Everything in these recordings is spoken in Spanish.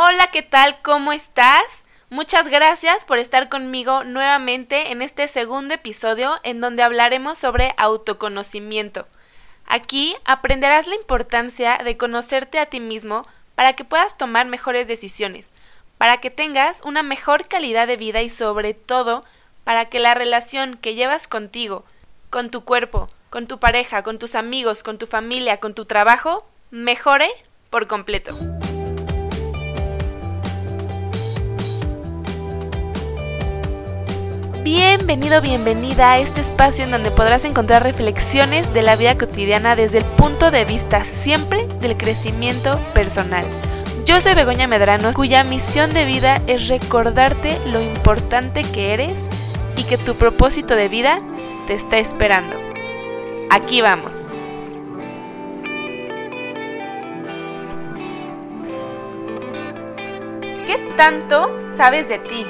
Hola, ¿qué tal? ¿Cómo estás? Muchas gracias por estar conmigo nuevamente en este segundo episodio en donde hablaremos sobre autoconocimiento. Aquí aprenderás la importancia de conocerte a ti mismo para que puedas tomar mejores decisiones, para que tengas una mejor calidad de vida y sobre todo para que la relación que llevas contigo, con tu cuerpo, con tu pareja, con tus amigos, con tu familia, con tu trabajo, mejore por completo. Bienvenido, bienvenida a este espacio en donde podrás encontrar reflexiones de la vida cotidiana desde el punto de vista siempre del crecimiento personal. Yo soy Begoña Medrano, cuya misión de vida es recordarte lo importante que eres y que tu propósito de vida te está esperando. Aquí vamos. ¿Qué tanto sabes de ti?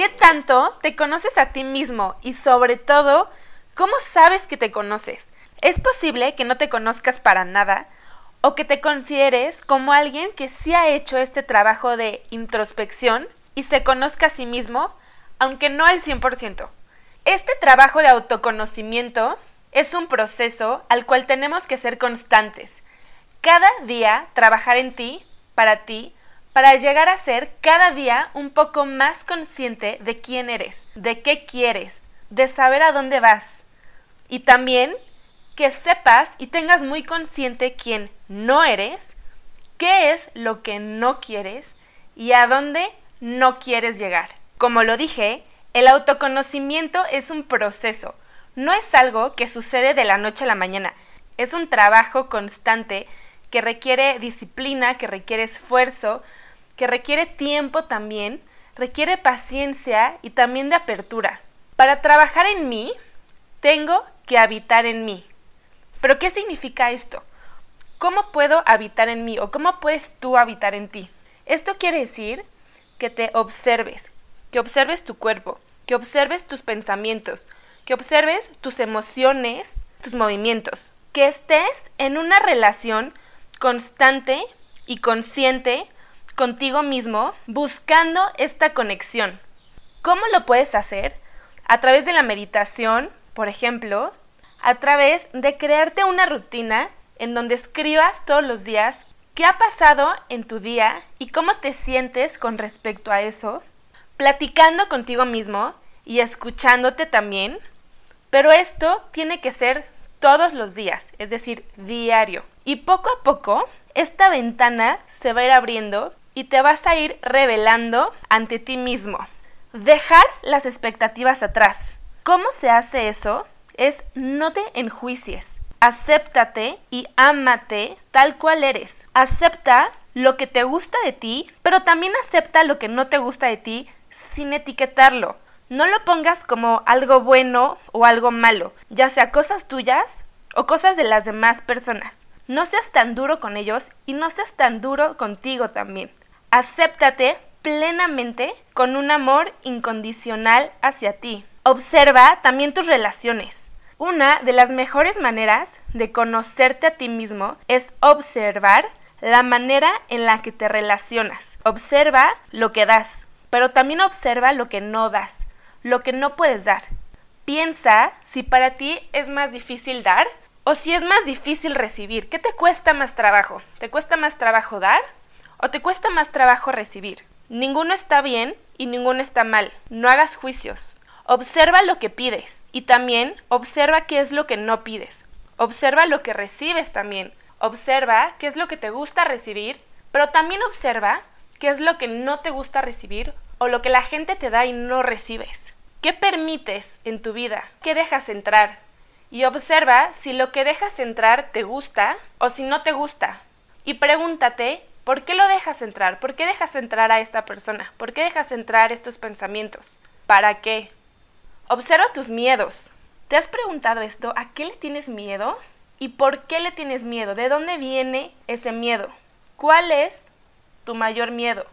¿Qué tanto te conoces a ti mismo? Y sobre todo, ¿cómo sabes que te conoces? Es posible que no te conozcas para nada o que te consideres como alguien que sí ha hecho este trabajo de introspección y se conozca a sí mismo, aunque no al 100%. Este trabajo de autoconocimiento es un proceso al cual tenemos que ser constantes. Cada día trabajar en ti, para ti, para llegar a ser cada día un poco más consciente de quién eres, de qué quieres, de saber a dónde vas. Y también que sepas y tengas muy consciente quién no eres, qué es lo que no quieres y a dónde no quieres llegar. Como lo dije, el autoconocimiento es un proceso, no es algo que sucede de la noche a la mañana, es un trabajo constante que requiere disciplina, que requiere esfuerzo, que requiere tiempo también, requiere paciencia y también de apertura. Para trabajar en mí, tengo que habitar en mí. Pero ¿qué significa esto? ¿Cómo puedo habitar en mí o cómo puedes tú habitar en ti? Esto quiere decir que te observes, que observes tu cuerpo, que observes tus pensamientos, que observes tus emociones, tus movimientos, que estés en una relación constante y consciente contigo mismo buscando esta conexión. ¿Cómo lo puedes hacer? A través de la meditación, por ejemplo, a través de crearte una rutina en donde escribas todos los días qué ha pasado en tu día y cómo te sientes con respecto a eso, platicando contigo mismo y escuchándote también, pero esto tiene que ser todos los días, es decir, diario. Y poco a poco, esta ventana se va a ir abriendo y te vas a ir revelando ante ti mismo. Dejar las expectativas atrás. ¿Cómo se hace eso? Es no te enjuicies. Acéptate y ámate tal cual eres. Acepta lo que te gusta de ti, pero también acepta lo que no te gusta de ti sin etiquetarlo. No lo pongas como algo bueno o algo malo, ya sea cosas tuyas o cosas de las demás personas. No seas tan duro con ellos y no seas tan duro contigo también. Acéptate plenamente con un amor incondicional hacia ti. Observa también tus relaciones. Una de las mejores maneras de conocerte a ti mismo es observar la manera en la que te relacionas. Observa lo que das, pero también observa lo que no das, lo que no puedes dar. Piensa si para ti es más difícil dar o si es más difícil recibir. ¿Qué te cuesta más trabajo? ¿Te cuesta más trabajo dar o te cuesta más trabajo recibir. Ninguno está bien y ninguno está mal. No hagas juicios. Observa lo que pides y también observa qué es lo que no pides. Observa lo que recibes también. Observa qué es lo que te gusta recibir, pero también observa qué es lo que no te gusta recibir o lo que la gente te da y no recibes. ¿Qué permites en tu vida? ¿Qué dejas entrar? Y observa si lo que dejas entrar te gusta o si no te gusta. Y pregúntate ¿Por qué lo dejas entrar? ¿Por qué dejas entrar a esta persona? ¿Por qué dejas entrar estos pensamientos? ¿Para qué? Observa tus miedos. ¿Te has preguntado esto? ¿A qué le tienes miedo? ¿Y por qué le tienes miedo? ¿De dónde viene ese miedo? ¿Cuál es tu mayor miedo?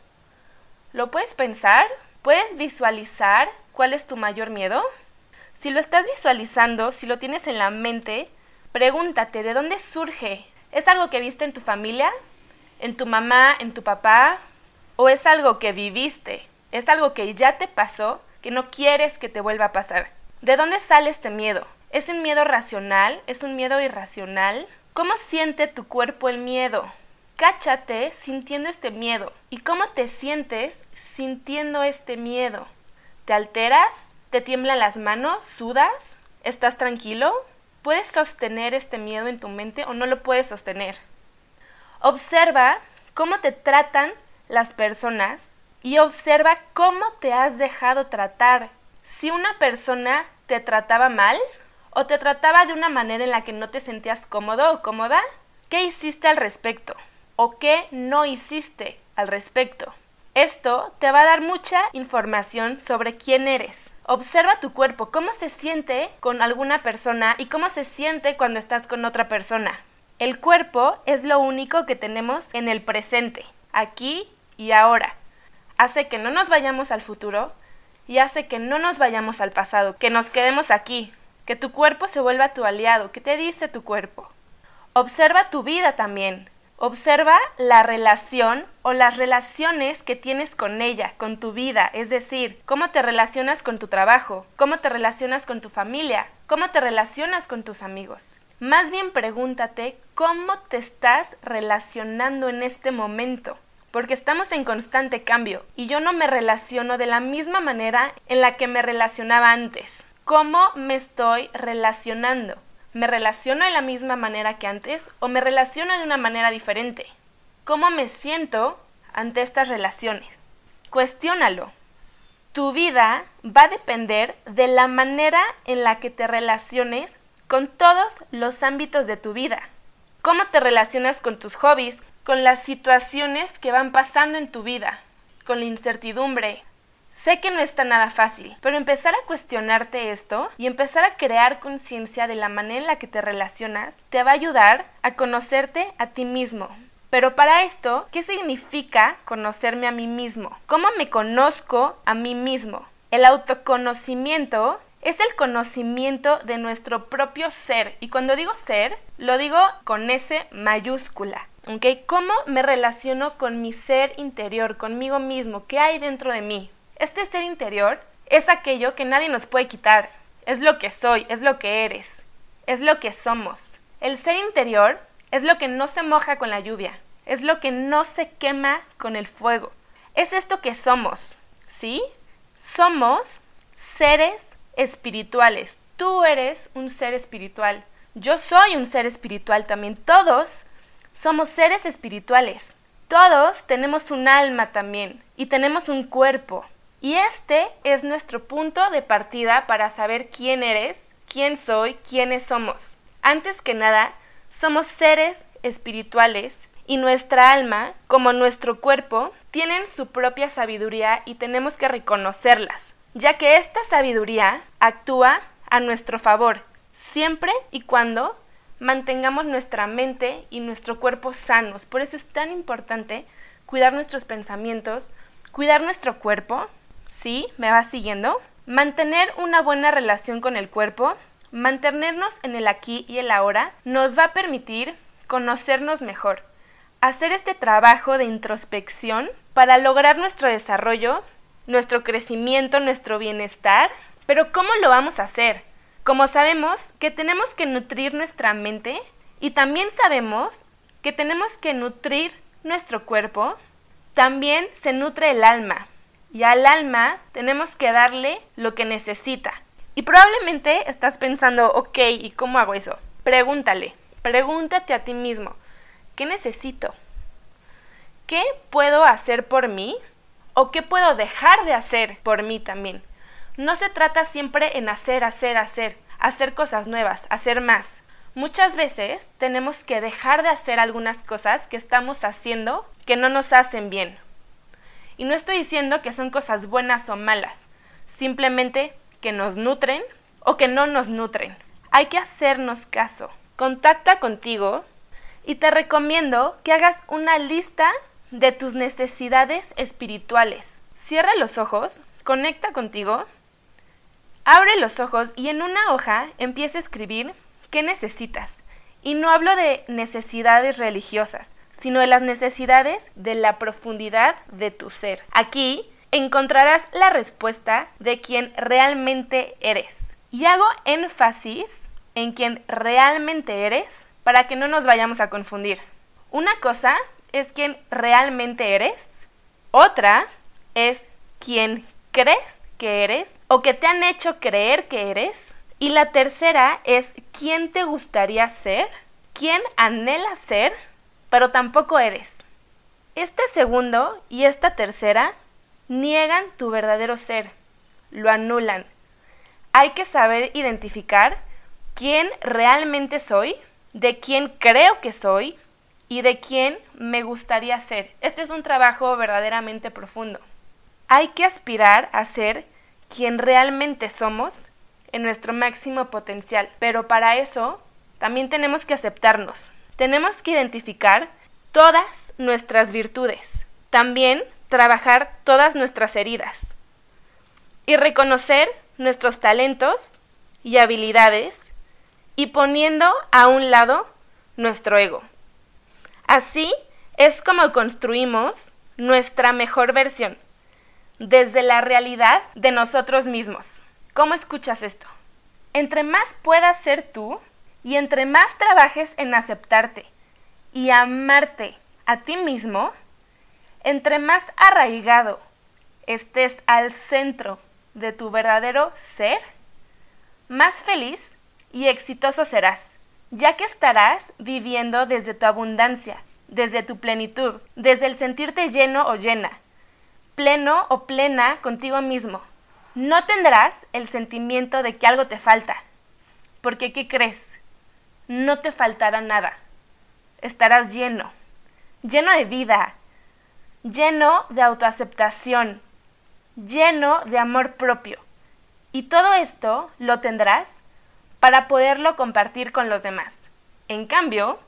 ¿Lo puedes pensar? ¿Puedes visualizar cuál es tu mayor miedo? Si lo estás visualizando, si lo tienes en la mente, pregúntate, ¿de dónde surge? ¿Es algo que viste en tu familia? En tu mamá, en tu papá, o es algo que viviste, es algo que ya te pasó, que no quieres que te vuelva a pasar. ¿De dónde sale este miedo? ¿Es un miedo racional? ¿Es un miedo irracional? ¿Cómo siente tu cuerpo el miedo? Cáchate sintiendo este miedo. ¿Y cómo te sientes sintiendo este miedo? ¿Te alteras? ¿Te tiemblan las manos? ¿Sudas? ¿Estás tranquilo? ¿Puedes sostener este miedo en tu mente o no lo puedes sostener? Observa cómo te tratan las personas y observa cómo te has dejado tratar. Si una persona te trataba mal o te trataba de una manera en la que no te sentías cómodo o cómoda, ¿qué hiciste al respecto? ¿O qué no hiciste al respecto? Esto te va a dar mucha información sobre quién eres. Observa tu cuerpo, cómo se siente con alguna persona y cómo se siente cuando estás con otra persona. El cuerpo es lo único que tenemos en el presente, aquí y ahora. Hace que no nos vayamos al futuro y hace que no nos vayamos al pasado, que nos quedemos aquí, que tu cuerpo se vuelva tu aliado. ¿Qué te dice tu cuerpo? Observa tu vida también. Observa la relación o las relaciones que tienes con ella, con tu vida, es decir, cómo te relacionas con tu trabajo, cómo te relacionas con tu familia, cómo te relacionas con tus amigos. Más bien pregúntate cómo te estás relacionando en este momento, porque estamos en constante cambio y yo no me relaciono de la misma manera en la que me relacionaba antes. ¿Cómo me estoy relacionando? ¿Me relaciono de la misma manera que antes o me relaciono de una manera diferente? ¿Cómo me siento ante estas relaciones? Cuestiónalo. Tu vida va a depender de la manera en la que te relaciones con todos los ámbitos de tu vida. ¿Cómo te relacionas con tus hobbies, con las situaciones que van pasando en tu vida, con la incertidumbre? Sé que no está nada fácil, pero empezar a cuestionarte esto y empezar a crear conciencia de la manera en la que te relacionas te va a ayudar a conocerte a ti mismo. Pero para esto, ¿qué significa conocerme a mí mismo? ¿Cómo me conozco a mí mismo? El autoconocimiento es el conocimiento de nuestro propio ser. Y cuando digo ser, lo digo con S mayúscula. ¿Ok? ¿Cómo me relaciono con mi ser interior, conmigo mismo? ¿Qué hay dentro de mí? Este ser interior es aquello que nadie nos puede quitar. Es lo que soy, es lo que eres, es lo que somos. El ser interior es lo que no se moja con la lluvia, es lo que no se quema con el fuego. Es esto que somos, ¿sí? Somos seres espirituales. Tú eres un ser espiritual. Yo soy un ser espiritual también. Todos somos seres espirituales. Todos tenemos un alma también y tenemos un cuerpo. Y este es nuestro punto de partida para saber quién eres, quién soy, quiénes somos. Antes que nada, somos seres espirituales y nuestra alma, como nuestro cuerpo, tienen su propia sabiduría y tenemos que reconocerlas ya que esta sabiduría actúa a nuestro favor, siempre y cuando mantengamos nuestra mente y nuestro cuerpo sanos. Por eso es tan importante cuidar nuestros pensamientos, cuidar nuestro cuerpo, ¿sí? ¿Me va siguiendo? Mantener una buena relación con el cuerpo, mantenernos en el aquí y el ahora, nos va a permitir conocernos mejor, hacer este trabajo de introspección para lograr nuestro desarrollo nuestro crecimiento, nuestro bienestar. Pero ¿cómo lo vamos a hacer? Como sabemos que tenemos que nutrir nuestra mente y también sabemos que tenemos que nutrir nuestro cuerpo, también se nutre el alma. Y al alma tenemos que darle lo que necesita. Y probablemente estás pensando, ok, ¿y cómo hago eso? Pregúntale, pregúntate a ti mismo, ¿qué necesito? ¿Qué puedo hacer por mí o qué puedo dejar de hacer por mí también. No se trata siempre en hacer, hacer, hacer, hacer cosas nuevas, hacer más. Muchas veces tenemos que dejar de hacer algunas cosas que estamos haciendo que no nos hacen bien. Y no estoy diciendo que son cosas buenas o malas, simplemente que nos nutren o que no nos nutren. Hay que hacernos caso. Contacta contigo y te recomiendo que hagas una lista de tus necesidades espirituales. Cierra los ojos, conecta contigo, abre los ojos y en una hoja empieza a escribir qué necesitas. Y no hablo de necesidades religiosas, sino de las necesidades de la profundidad de tu ser. Aquí encontrarás la respuesta de quien realmente eres. Y hago énfasis en quien realmente eres para que no nos vayamos a confundir. Una cosa es quien realmente eres, otra es quien crees que eres o que te han hecho creer que eres, y la tercera es quién te gustaría ser, quién anhela ser, pero tampoco eres. Este segundo y esta tercera niegan tu verdadero ser, lo anulan. Hay que saber identificar quién realmente soy, de quién creo que soy y de quién me gustaría ser. Este es un trabajo verdaderamente profundo. Hay que aspirar a ser quien realmente somos en nuestro máximo potencial, pero para eso también tenemos que aceptarnos. Tenemos que identificar todas nuestras virtudes. También trabajar todas nuestras heridas y reconocer nuestros talentos y habilidades y poniendo a un lado nuestro ego. Así es como construimos nuestra mejor versión desde la realidad de nosotros mismos. ¿Cómo escuchas esto? Entre más puedas ser tú y entre más trabajes en aceptarte y amarte a ti mismo, entre más arraigado estés al centro de tu verdadero ser, más feliz y exitoso serás, ya que estarás viviendo desde tu abundancia, desde tu plenitud, desde el sentirte lleno o llena, pleno o plena contigo mismo. No tendrás el sentimiento de que algo te falta, porque ¿qué crees? No te faltará nada. Estarás lleno, lleno de vida, lleno de autoaceptación, lleno de amor propio. Y todo esto lo tendrás para poderlo compartir con los demás. En cambio,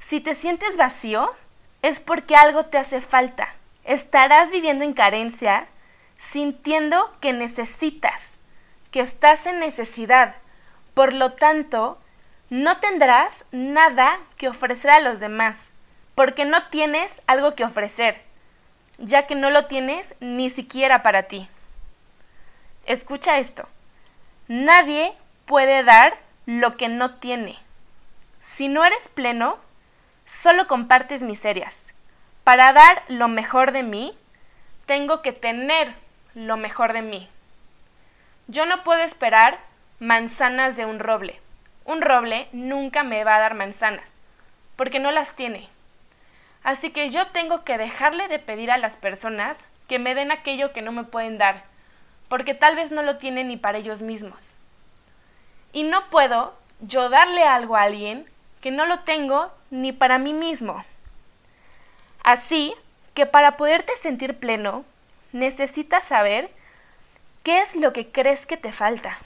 si te sientes vacío, es porque algo te hace falta. Estarás viviendo en carencia, sintiendo que necesitas, que estás en necesidad. Por lo tanto, no tendrás nada que ofrecer a los demás, porque no tienes algo que ofrecer ya que no lo tienes ni siquiera para ti. Escucha esto. Nadie puede dar lo que no tiene. Si no eres pleno, solo compartes miserias. Para dar lo mejor de mí, tengo que tener lo mejor de mí. Yo no puedo esperar manzanas de un roble. Un roble nunca me va a dar manzanas, porque no las tiene. Así que yo tengo que dejarle de pedir a las personas que me den aquello que no me pueden dar, porque tal vez no lo tienen ni para ellos mismos. Y no puedo yo darle algo a alguien que no lo tengo ni para mí mismo. Así que para poderte sentir pleno, necesitas saber qué es lo que crees que te falta.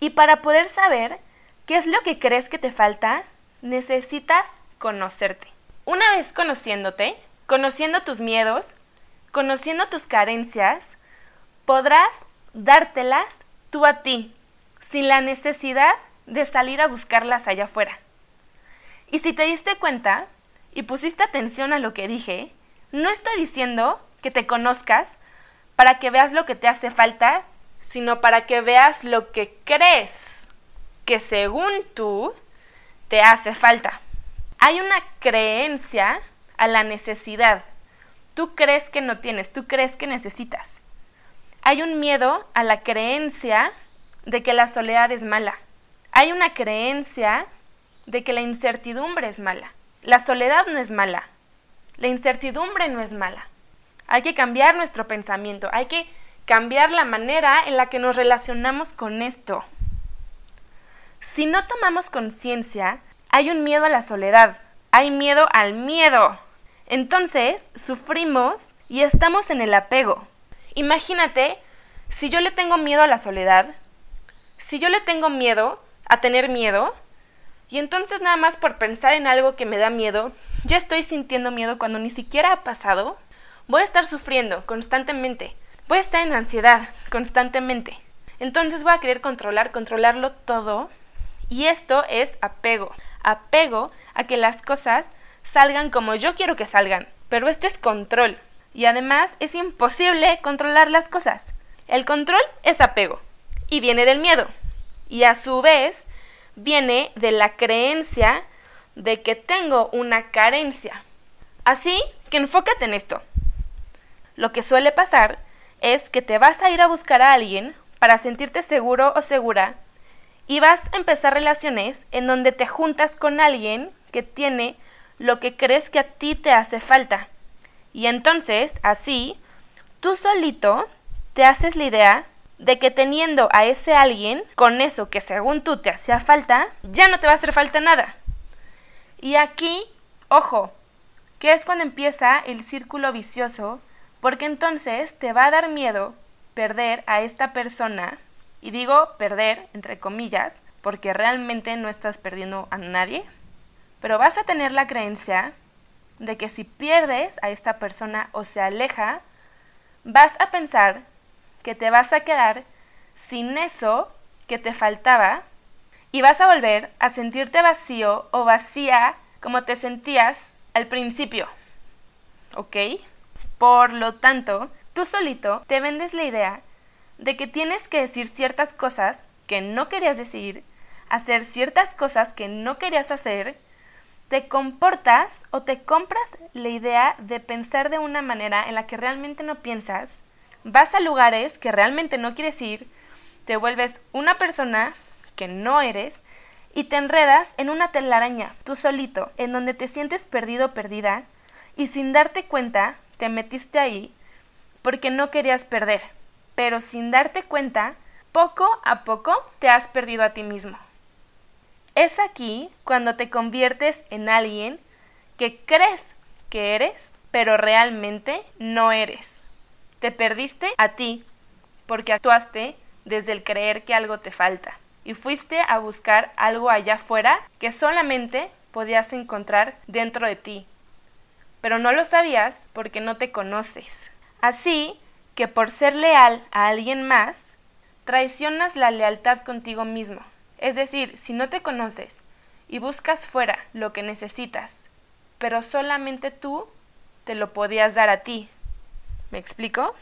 Y para poder saber qué es lo que crees que te falta, necesitas conocerte. Una vez conociéndote, conociendo tus miedos, conociendo tus carencias, podrás dártelas tú a ti, sin la necesidad de salir a buscarlas allá afuera. Y si te diste cuenta y pusiste atención a lo que dije, no estoy diciendo que te conozcas para que veas lo que te hace falta, sino para que veas lo que crees que según tú te hace falta. Hay una creencia a la necesidad. Tú crees que no tienes, tú crees que necesitas. Hay un miedo a la creencia de que la soledad es mala. Hay una creencia de que la incertidumbre es mala. La soledad no es mala. La incertidumbre no es mala. Hay que cambiar nuestro pensamiento, hay que cambiar la manera en la que nos relacionamos con esto. Si no tomamos conciencia hay un miedo a la soledad, hay miedo al miedo. Entonces, sufrimos y estamos en el apego. Imagínate, si yo le tengo miedo a la soledad, si yo le tengo miedo a tener miedo, y entonces nada más por pensar en algo que me da miedo, ya estoy sintiendo miedo cuando ni siquiera ha pasado, voy a estar sufriendo constantemente, voy a estar en ansiedad constantemente. Entonces voy a querer controlar, controlarlo todo, y esto es apego apego a que las cosas salgan como yo quiero que salgan. Pero esto es control. Y además es imposible controlar las cosas. El control es apego. Y viene del miedo. Y a su vez viene de la creencia de que tengo una carencia. Así que enfócate en esto. Lo que suele pasar es que te vas a ir a buscar a alguien para sentirte seguro o segura y vas a empezar relaciones en donde te juntas con alguien que tiene lo que crees que a ti te hace falta. Y entonces, así, tú solito te haces la idea de que teniendo a ese alguien con eso que según tú te hacía falta, ya no te va a hacer falta nada. Y aquí, ojo, que es cuando empieza el círculo vicioso, porque entonces te va a dar miedo perder a esta persona, y digo perder entre comillas, porque realmente no estás perdiendo a nadie, pero vas a tener la creencia de que si pierdes a esta persona o se aleja, vas a pensar que te vas a quedar sin eso que te faltaba y vas a volver a sentirte vacío o vacía como te sentías al principio. ¿Ok? Por lo tanto, tú solito te vendes la idea de que tienes que decir ciertas cosas que no querías decir, hacer ciertas cosas que no querías hacer, te comportas o te compras la idea de pensar de una manera en la que realmente no piensas, vas a lugares que realmente no quieres ir, te vuelves una persona que no eres y te enredas en una telaraña, tú solito, en donde te sientes perdido perdida y sin darte cuenta te metiste ahí porque no querías perder, pero sin darte cuenta, poco a poco te has perdido a ti mismo. Es aquí cuando te conviertes en alguien que crees que eres, pero realmente no eres. Te perdiste a ti porque actuaste desde el creer que algo te falta y fuiste a buscar algo allá afuera que solamente podías encontrar dentro de ti. Pero no lo sabías porque no te conoces. Así que por ser leal a alguien más, traicionas la lealtad contigo mismo. Es decir, si no te conoces y buscas fuera lo que necesitas, pero solamente tú te lo podías dar a ti. ¿Me explico?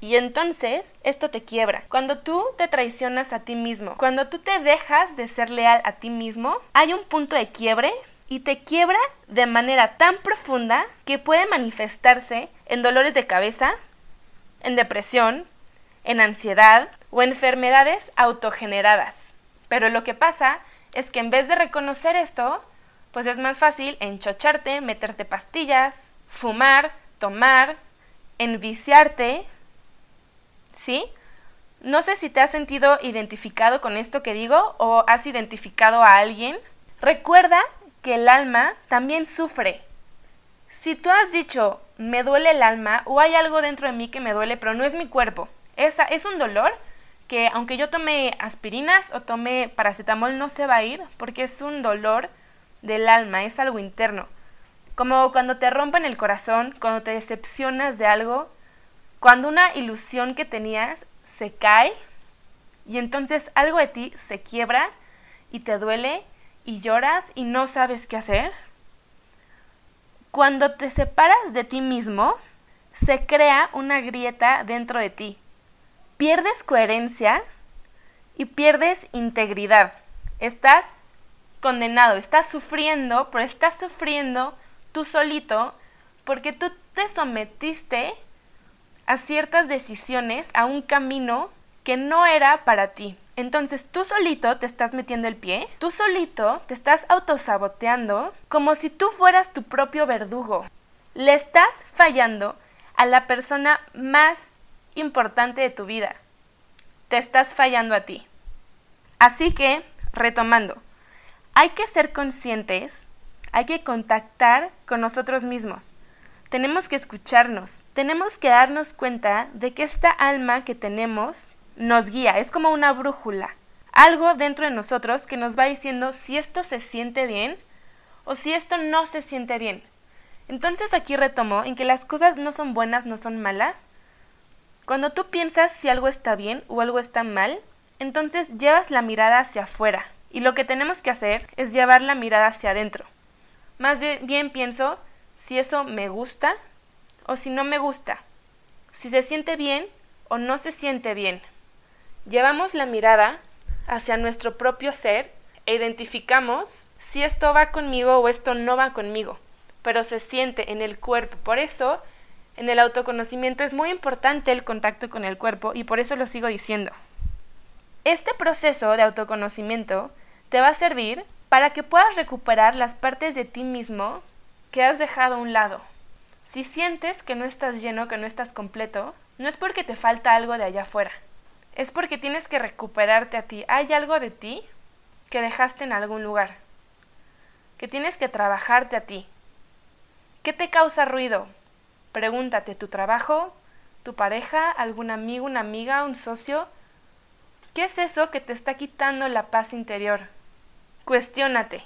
Y entonces esto te quiebra. Cuando tú te traicionas a ti mismo, cuando tú te dejas de ser leal a ti mismo, hay un punto de quiebre y te quiebra de manera tan profunda que puede manifestarse en dolores de cabeza, en depresión, en ansiedad o enfermedades autogeneradas. Pero lo que pasa es que en vez de reconocer esto, pues es más fácil enchocharte, meterte pastillas, fumar, tomar, enviciarte ¿sí? No sé si te has sentido identificado con esto que digo o has identificado a alguien. Recuerda que el alma también sufre. Si tú has dicho, me duele el alma o hay algo dentro de mí que me duele, pero no es mi cuerpo, esa es un dolor que aunque yo tome aspirinas o tome paracetamol no se va a ir porque es un dolor del alma, es algo interno. Como cuando te rompen el corazón, cuando te decepcionas de algo, cuando una ilusión que tenías se cae y entonces algo de ti se quiebra y te duele y lloras y no sabes qué hacer. Cuando te separas de ti mismo, se crea una grieta dentro de ti. Pierdes coherencia y pierdes integridad. Estás condenado, estás sufriendo, pero estás sufriendo tú solito porque tú te sometiste a ciertas decisiones, a un camino que no era para ti. Entonces tú solito te estás metiendo el pie, tú solito te estás autosaboteando como si tú fueras tu propio verdugo. Le estás fallando a la persona más importante de tu vida. Te estás fallando a ti. Así que, retomando, hay que ser conscientes, hay que contactar con nosotros mismos tenemos que escucharnos, tenemos que darnos cuenta de que esta alma que tenemos nos guía, es como una brújula, algo dentro de nosotros que nos va diciendo si esto se siente bien o si esto no se siente bien. Entonces aquí retomo en que las cosas no son buenas, no son malas. Cuando tú piensas si algo está bien o algo está mal, entonces llevas la mirada hacia afuera y lo que tenemos que hacer es llevar la mirada hacia adentro. Más bien, pienso si eso me gusta o si no me gusta, si se siente bien o no se siente bien. Llevamos la mirada hacia nuestro propio ser e identificamos si esto va conmigo o esto no va conmigo, pero se siente en el cuerpo. Por eso, en el autoconocimiento es muy importante el contacto con el cuerpo y por eso lo sigo diciendo. Este proceso de autoconocimiento te va a servir para que puedas recuperar las partes de ti mismo que has dejado a un lado. Si sientes que no estás lleno, que no estás completo, no es porque te falta algo de allá afuera es porque tienes que recuperarte a ti. Hay algo de ti que dejaste en algún lugar, que tienes que trabajarte a ti. ¿Qué te causa ruido? Pregúntate, ¿tu trabajo? ¿Tu pareja? ¿Algún amigo, una amiga, un socio? ¿Qué es eso que te está quitando la paz interior? Cuestiónate.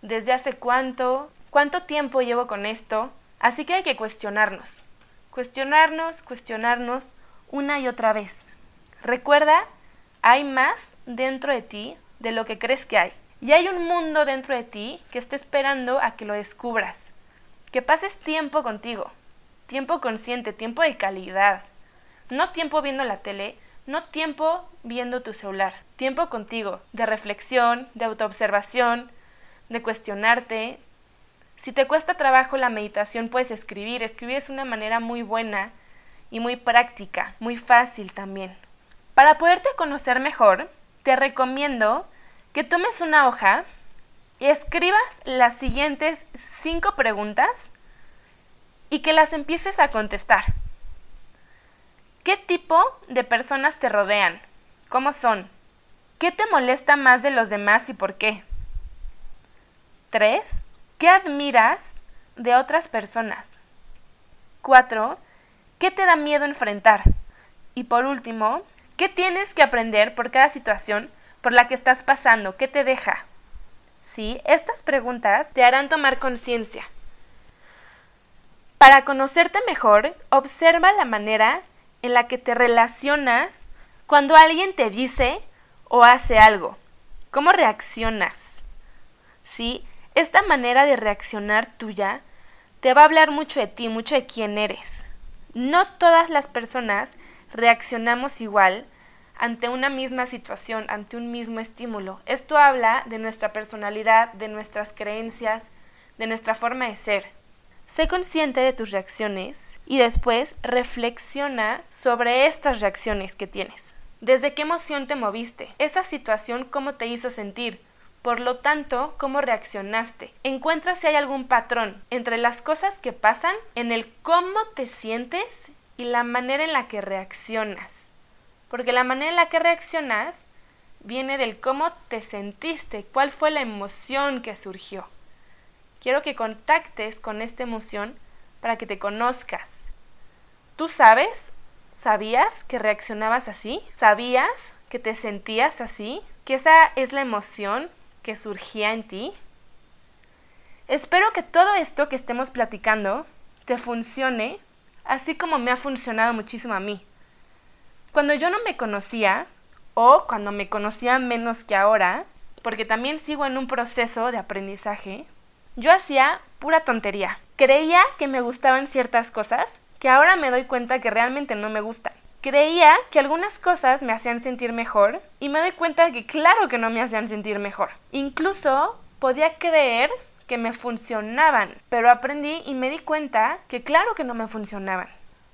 ¿Desde hace cuánto? ¿Cuánto tiempo llevo con esto? Así que hay que cuestionarnos. Cuestionarnos, cuestionarnos una y otra vez. Recuerda, hay más dentro de ti de lo que crees que hay. Y hay un mundo dentro de ti que está esperando a que lo descubras. Que pases tiempo contigo. Tiempo consciente, tiempo de calidad. No tiempo viendo la tele, no tiempo viendo tu celular. Tiempo contigo, de reflexión, de autoobservación, de cuestionarte. Si te cuesta trabajo la meditación, puedes escribir. Escribir es una manera muy buena y muy práctica, muy fácil también. Para poderte conocer mejor, te recomiendo que tomes una hoja y escribas las siguientes cinco preguntas y que las empieces a contestar. ¿Qué tipo de personas te rodean? ¿Cómo son? ¿Qué te molesta más de los demás y por qué? 3. ¿Qué admiras de otras personas? 4. ¿Qué te da miedo enfrentar? Y por último, ¿Qué tienes que aprender por cada situación por la que estás pasando? ¿Qué te deja? Sí, estas preguntas te harán tomar conciencia. Para conocerte mejor, observa la manera en la que te relacionas cuando alguien te dice o hace algo. ¿Cómo reaccionas? Sí, esta manera de reaccionar tuya te va a hablar mucho de ti, mucho de quién eres. No todas las personas reaccionamos igual ante una misma situación, ante un mismo estímulo. Esto habla de nuestra personalidad, de nuestras creencias, de nuestra forma de ser. Sé consciente de tus reacciones y después reflexiona sobre estas reacciones que tienes. ¿Desde qué emoción te moviste? Esa situación, ¿cómo te hizo sentir? Por lo tanto, ¿cómo reaccionaste? Encuentra si hay algún patrón entre las cosas que pasan en el cómo te sientes y la manera en la que reaccionas. Porque la manera en la que reaccionas viene del cómo te sentiste, cuál fue la emoción que surgió. Quiero que contactes con esta emoción para que te conozcas. ¿Tú sabes? ¿Sabías que reaccionabas así? ¿Sabías que te sentías así? ¿Que esa es la emoción que surgía en ti? Espero que todo esto que estemos platicando te funcione así como me ha funcionado muchísimo a mí. Cuando yo no me conocía, o cuando me conocía menos que ahora, porque también sigo en un proceso de aprendizaje, yo hacía pura tontería. Creía que me gustaban ciertas cosas que ahora me doy cuenta que realmente no me gustan. Creía que algunas cosas me hacían sentir mejor y me doy cuenta que claro que no me hacían sentir mejor. Incluso podía creer que me funcionaban, pero aprendí y me di cuenta que claro que no me funcionaban.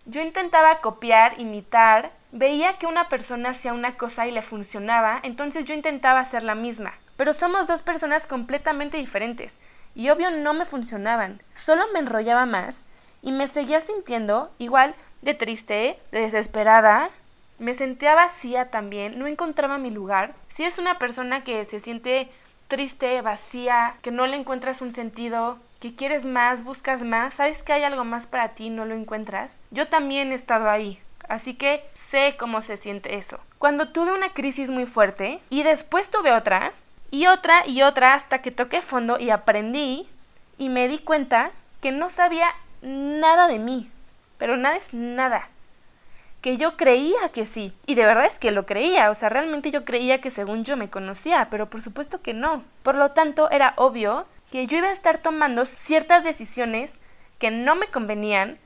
Yo intentaba copiar, imitar, veía que una persona hacía una cosa y le funcionaba, entonces yo intentaba hacer la misma. Pero somos dos personas completamente diferentes, y obvio no me funcionaban, solo me enrollaba más y me seguía sintiendo igual de triste, de desesperada, me sentía vacía también, no encontraba mi lugar. Si es una persona que se siente triste, vacía, que no le encuentras un sentido, que quieres más, buscas más, sabes que hay algo más para ti no lo encuentras. Yo también he estado ahí, así que sé cómo se siente eso. Cuando tuve una crisis muy fuerte y después tuve otra, y otra y otra hasta que toqué fondo y aprendí y me di cuenta que no sabía nada de mí, pero nada es nada que yo creía que sí. Y de verdad es que lo creía, o sea, realmente yo creía que según yo me conocía, pero por supuesto que no. Por lo tanto, era obvio que yo iba a estar tomando ciertas decisiones que no me convenían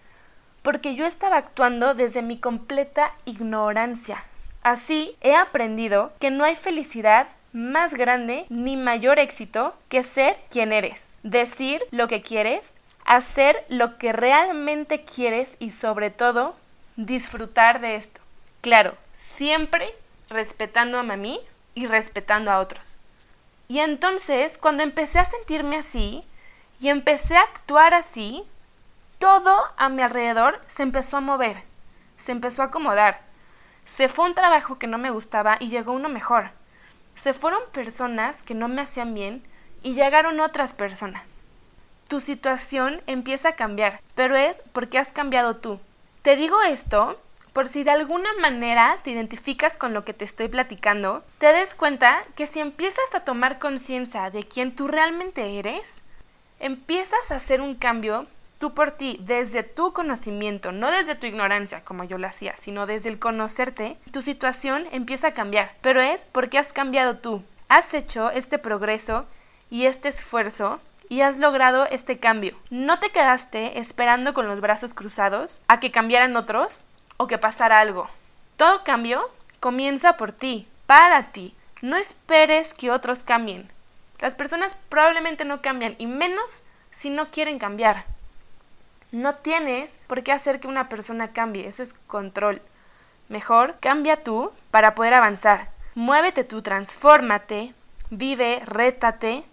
porque yo estaba actuando desde mi completa ignorancia. Así he aprendido que no hay felicidad más grande ni mayor éxito que ser quien eres, decir lo que quieres, hacer lo que realmente quieres y sobre todo disfrutar de esto. Claro, siempre respetando a mí y respetando a otros. Y entonces, cuando empecé a sentirme así y empecé a actuar así, todo a mi alrededor se empezó a mover, se empezó a acomodar. Se fue un trabajo que no me gustaba y llegó uno mejor. Se fueron personas que no me hacían bien y llegaron otras personas. Tu situación empieza a cambiar, pero es porque has cambiado tú. Te digo esto por si de alguna manera te identificas con lo que te estoy platicando, te des cuenta que si empiezas a tomar conciencia de quién tú realmente eres, empiezas a hacer un cambio tú por ti, desde tu conocimiento, no desde tu ignorancia como yo lo hacía, sino desde el conocerte, tu situación empieza a cambiar. Pero es porque has cambiado tú. Has hecho este progreso y este esfuerzo y has logrado este cambio. No te quedaste esperando con los brazos cruzados a que cambiaran otros o que pasara algo. Todo cambio comienza por ti, para ti. No esperes que otros cambien. Las personas probablemente no cambian y menos si no quieren cambiar. No tienes por qué hacer que una persona cambie, eso es control. Mejor cambia tú para poder avanzar. Muévete tú, transfórmate, vive, rétate.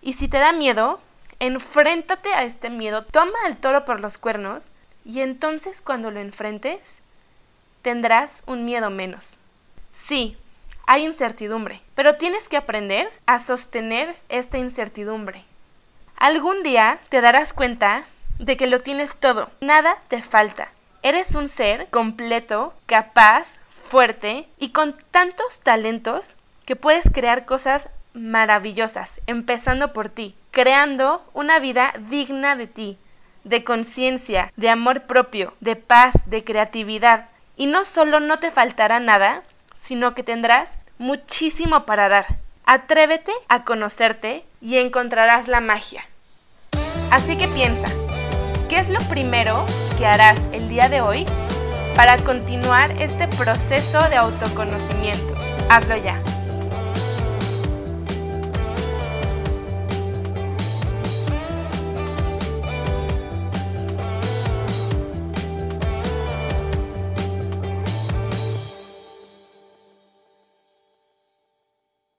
Y si te da miedo, enfréntate a este miedo, toma al toro por los cuernos y entonces cuando lo enfrentes, tendrás un miedo menos. Sí, hay incertidumbre, pero tienes que aprender a sostener esta incertidumbre. Algún día te darás cuenta de que lo tienes todo, nada te falta. Eres un ser completo, capaz, fuerte y con tantos talentos que puedes crear cosas maravillosas, empezando por ti, creando una vida digna de ti, de conciencia, de amor propio, de paz, de creatividad. Y no solo no te faltará nada, sino que tendrás muchísimo para dar. Atrévete a conocerte y encontrarás la magia. Así que piensa, ¿Qué es lo primero que harás el día de hoy para continuar este proceso de autoconocimiento? Hazlo ya.